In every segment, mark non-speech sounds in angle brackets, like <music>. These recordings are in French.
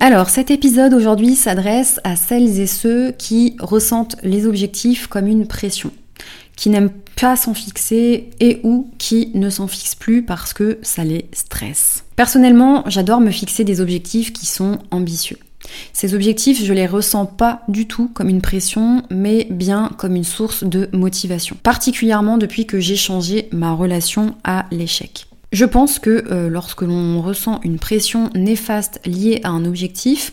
alors cet épisode aujourd'hui s'adresse à celles et ceux qui ressentent les objectifs comme une pression, qui n'aiment pas s'en fixer et ou qui ne s'en fixent plus parce que ça les stresse. Personnellement, j'adore me fixer des objectifs qui sont ambitieux. Ces objectifs, je les ressens pas du tout comme une pression, mais bien comme une source de motivation, particulièrement depuis que j'ai changé ma relation à l'échec. Je pense que euh, lorsque l'on ressent une pression néfaste liée à un objectif,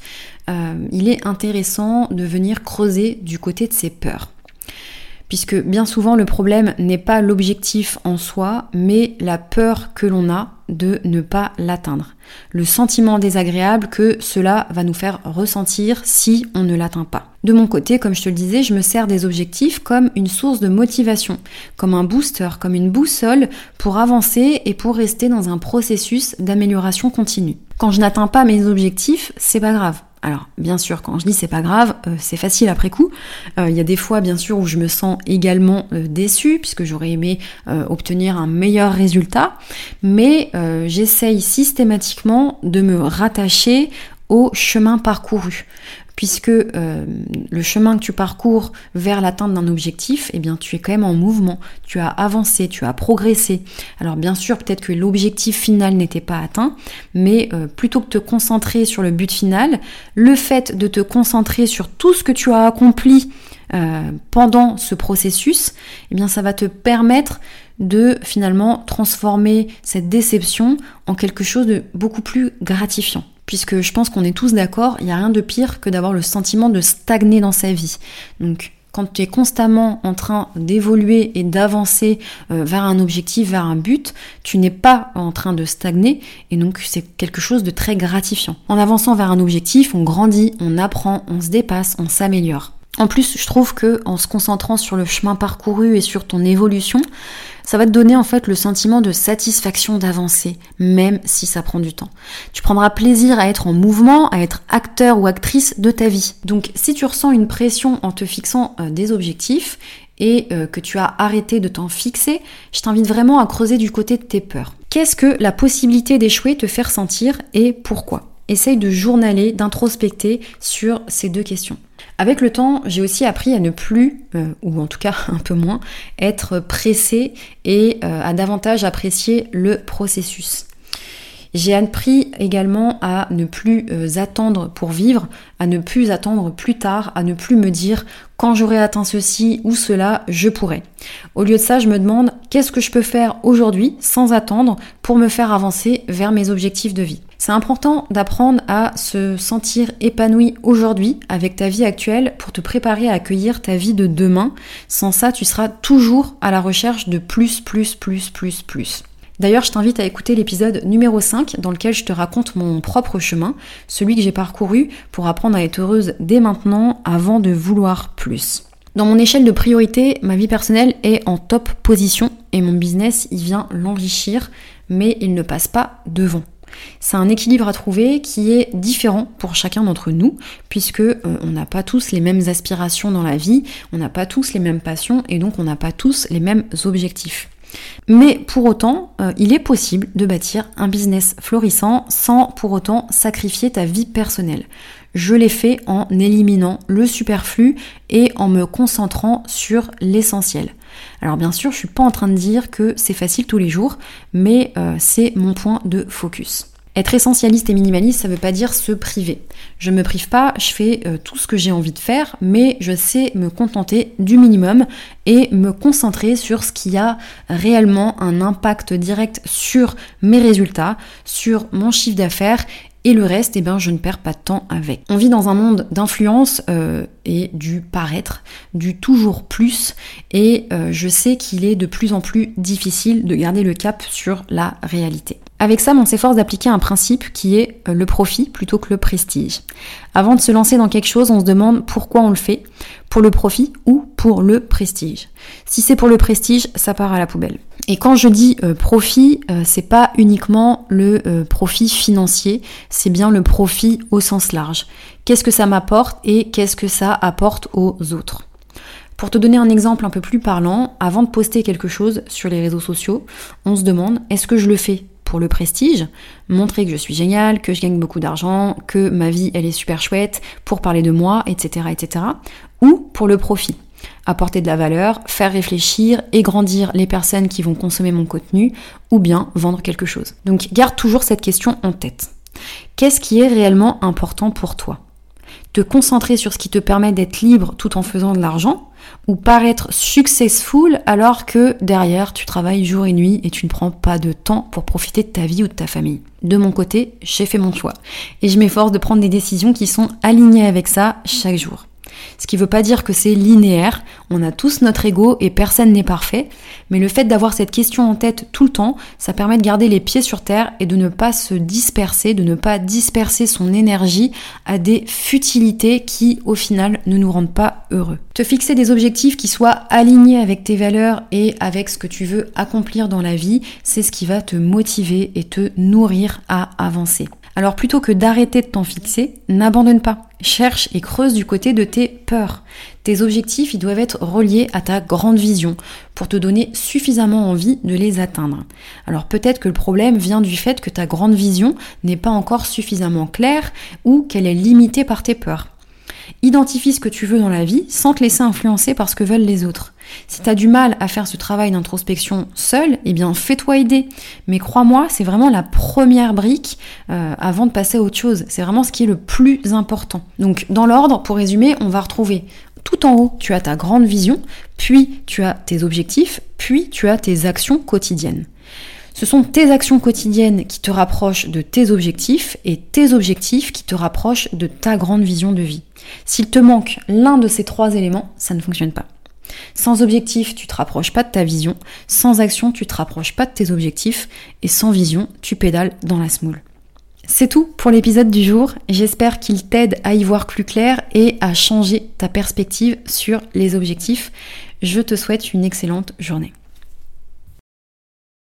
euh, il est intéressant de venir creuser du côté de ses peurs. Puisque bien souvent le problème n'est pas l'objectif en soi, mais la peur que l'on a de ne pas l'atteindre. Le sentiment désagréable que cela va nous faire ressentir si on ne l'atteint pas. De mon côté, comme je te le disais, je me sers des objectifs comme une source de motivation, comme un booster, comme une boussole pour avancer et pour rester dans un processus d'amélioration continue. Quand je n'atteins pas mes objectifs, c'est pas grave. Alors, bien sûr, quand je dis c'est pas grave, euh, c'est facile après coup. Euh, il y a des fois, bien sûr, où je me sens également euh, déçue, puisque j'aurais aimé obtenir un meilleur résultat, mais j'essaye systématiquement de me rattacher au chemin parcouru puisque euh, le chemin que tu parcours vers l'atteinte d'un objectif, eh bien tu es quand même en mouvement, tu as avancé, tu as progressé. Alors bien sûr, peut-être que l'objectif final n'était pas atteint, mais euh, plutôt que te concentrer sur le but final, le fait de te concentrer sur tout ce que tu as accompli euh, pendant ce processus, eh bien ça va te permettre de finalement transformer cette déception en quelque chose de beaucoup plus gratifiant puisque je pense qu'on est tous d'accord, il n'y a rien de pire que d'avoir le sentiment de stagner dans sa vie. Donc quand tu es constamment en train d'évoluer et d'avancer euh, vers un objectif, vers un but, tu n'es pas en train de stagner et donc c'est quelque chose de très gratifiant. En avançant vers un objectif, on grandit, on apprend, on se dépasse, on s'améliore. En plus, je trouve que en se concentrant sur le chemin parcouru et sur ton évolution, ça va te donner en fait le sentiment de satisfaction d'avancer, même si ça prend du temps. Tu prendras plaisir à être en mouvement, à être acteur ou actrice de ta vie. Donc si tu ressens une pression en te fixant euh, des objectifs et euh, que tu as arrêté de t'en fixer, je t'invite vraiment à creuser du côté de tes peurs. Qu'est-ce que la possibilité d'échouer te fait ressentir et pourquoi? Essaye de journaler, d'introspecter sur ces deux questions. Avec le temps, j'ai aussi appris à ne plus, euh, ou en tout cas <laughs> un peu moins, être pressé et euh, à davantage apprécier le processus. J'ai appris également à ne plus euh, attendre pour vivre, à ne plus attendre plus tard, à ne plus me dire quand j'aurai atteint ceci ou cela, je pourrai. Au lieu de ça, je me demande qu'est-ce que je peux faire aujourd'hui sans attendre pour me faire avancer vers mes objectifs de vie. C'est important d'apprendre à se sentir épanoui aujourd'hui avec ta vie actuelle pour te préparer à accueillir ta vie de demain. Sans ça, tu seras toujours à la recherche de plus, plus, plus, plus, plus. D'ailleurs, je t'invite à écouter l'épisode numéro 5 dans lequel je te raconte mon propre chemin, celui que j'ai parcouru pour apprendre à être heureuse dès maintenant avant de vouloir plus. Dans mon échelle de priorité, ma vie personnelle est en top position et mon business, il vient l'enrichir, mais il ne passe pas devant. C'est un équilibre à trouver qui est différent pour chacun d'entre nous, puisque euh, on n'a pas tous les mêmes aspirations dans la vie, on n'a pas tous les mêmes passions et donc on n'a pas tous les mêmes objectifs. Mais pour autant, euh, il est possible de bâtir un business florissant sans pour autant sacrifier ta vie personnelle. Je l'ai fait en éliminant le superflu et en me concentrant sur l'essentiel. Alors bien sûr, je suis pas en train de dire que c'est facile tous les jours, mais euh, c'est mon point de focus. Être essentialiste et minimaliste, ça veut pas dire se priver. Je me prive pas, je fais euh, tout ce que j'ai envie de faire, mais je sais me contenter du minimum et me concentrer sur ce qui a réellement un impact direct sur mes résultats, sur mon chiffre d'affaires et le reste, eh ben, je ne perds pas de temps avec. On vit dans un monde d'influence euh, et du paraître, du toujours plus, et euh, je sais qu'il est de plus en plus difficile de garder le cap sur la réalité. Avec ça, on s'efforce d'appliquer un principe qui est euh, le profit plutôt que le prestige. Avant de se lancer dans quelque chose, on se demande pourquoi on le fait, pour le profit ou pour le prestige. Si c'est pour le prestige, ça part à la poubelle. Et quand je dis euh, profit, euh, c'est pas uniquement le profit financier, c'est bien le profit au sens large. Qu'est-ce que ça m'apporte et qu'est-ce que ça apporte aux autres? Pour te donner un exemple un peu plus parlant, avant de poster quelque chose sur les réseaux sociaux, on se demande est-ce que je le fais pour le prestige, montrer que je suis géniale, que je gagne beaucoup d'argent, que ma vie elle est super chouette, pour parler de moi, etc., etc. Ou pour le profit, apporter de la valeur, faire réfléchir et grandir les personnes qui vont consommer mon contenu, ou bien vendre quelque chose. Donc garde toujours cette question en tête. Qu'est-ce qui est réellement important pour toi? Te concentrer sur ce qui te permet d'être libre tout en faisant de l'argent, ou paraître successful alors que derrière tu travailles jour et nuit et tu ne prends pas de temps pour profiter de ta vie ou de ta famille? De mon côté, j'ai fait mon choix et je m'efforce de prendre des décisions qui sont alignées avec ça chaque jour. Ce qui ne veut pas dire que c'est linéaire, on a tous notre ego et personne n'est parfait, mais le fait d'avoir cette question en tête tout le temps, ça permet de garder les pieds sur terre et de ne pas se disperser, de ne pas disperser son énergie à des futilités qui au final ne nous rendent pas heureux. Te fixer des objectifs qui soient alignés avec tes valeurs et avec ce que tu veux accomplir dans la vie, c'est ce qui va te motiver et te nourrir à avancer. Alors plutôt que d'arrêter de t'en fixer, n'abandonne pas. Cherche et creuse du côté de tes peurs. Tes objectifs, ils doivent être reliés à ta grande vision pour te donner suffisamment envie de les atteindre. Alors peut-être que le problème vient du fait que ta grande vision n'est pas encore suffisamment claire ou qu'elle est limitée par tes peurs. Identifie ce que tu veux dans la vie sans te laisser influencer par ce que veulent les autres. Si tu as du mal à faire ce travail d'introspection seul, eh bien fais-toi aider. Mais crois-moi, c'est vraiment la première brique euh, avant de passer à autre chose. C'est vraiment ce qui est le plus important. Donc dans l'ordre, pour résumer, on va retrouver tout en haut, tu as ta grande vision, puis tu as tes objectifs, puis tu as tes actions quotidiennes. Ce sont tes actions quotidiennes qui te rapprochent de tes objectifs et tes objectifs qui te rapprochent de ta grande vision de vie. S'il te manque l'un de ces trois éléments, ça ne fonctionne pas. Sans objectif, tu te rapproches pas de ta vision. Sans action, tu te rapproches pas de tes objectifs. Et sans vision, tu pédales dans la smoule. C'est tout pour l'épisode du jour. J'espère qu'il t'aide à y voir plus clair et à changer ta perspective sur les objectifs. Je te souhaite une excellente journée.